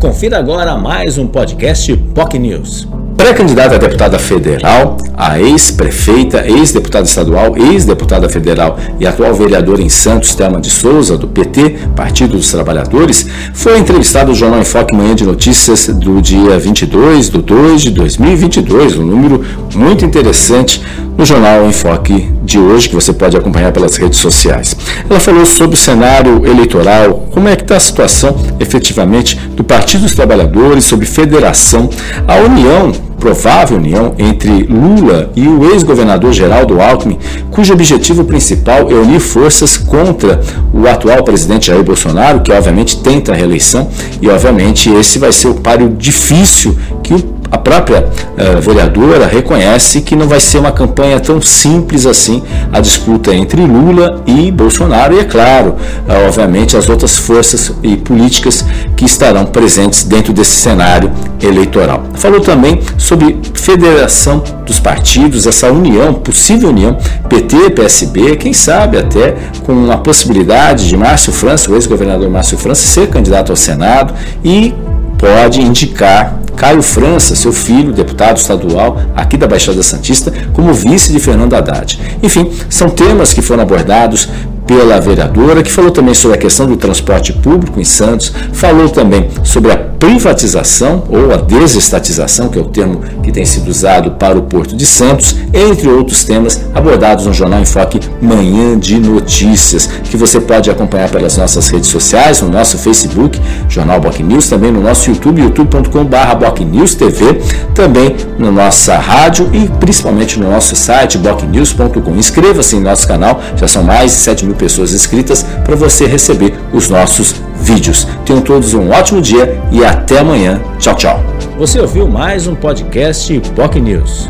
Confira agora mais um podcast POC News. Pré-candidata a deputada federal, a ex-prefeita, ex-deputada estadual, ex-deputada federal e atual vereadora em Santos, Thelma de Souza, do PT, Partido dos Trabalhadores, foi entrevistada no Jornal Enfoque Manhã de Notícias do dia 22 de 2 de 2022, um número muito interessante no Jornal Enfoque de hoje, que você pode acompanhar pelas redes sociais. Ela falou sobre o cenário eleitoral, como é que está a situação efetivamente do Partido dos Trabalhadores, sobre federação, a união provável união entre Lula e o ex-governador Geraldo Alckmin, cujo objetivo principal é unir forças contra o atual presidente Jair Bolsonaro, que obviamente tenta a reeleição, e obviamente esse vai ser o páreo difícil que o a própria uh, vereadora reconhece que não vai ser uma campanha tão simples assim a disputa entre Lula e Bolsonaro, e é claro, uh, obviamente, as outras forças e políticas que estarão presentes dentro desse cenário eleitoral. Falou também sobre federação dos partidos, essa união, possível união PT, PSB, quem sabe até com a possibilidade de Márcio França, o ex-governador Márcio França, ser candidato ao Senado e pode indicar Caio França, seu filho, deputado estadual aqui da Baixada Santista, como vice de Fernando Haddad. Enfim, são temas que foram abordados pela vereadora, que falou também sobre a questão do transporte público em Santos, falou também sobre a privatização ou a desestatização, que é o termo que tem sido usado para o Porto de Santos, entre outros temas abordados no Jornal Enfoque Manhã de Notícias, que você pode acompanhar pelas nossas redes sociais, no nosso Facebook, Jornal Boc News, também no nosso YouTube, youtube.com.br TV, também na nossa rádio e principalmente no nosso site, bocnews.com. Inscreva-se em nosso canal, já são mais de 7 mil pessoas inscritas para você receber os nossos vídeos. Tenham todos um ótimo dia e até amanhã. Tchau, tchau. Você ouviu mais um podcast POC News.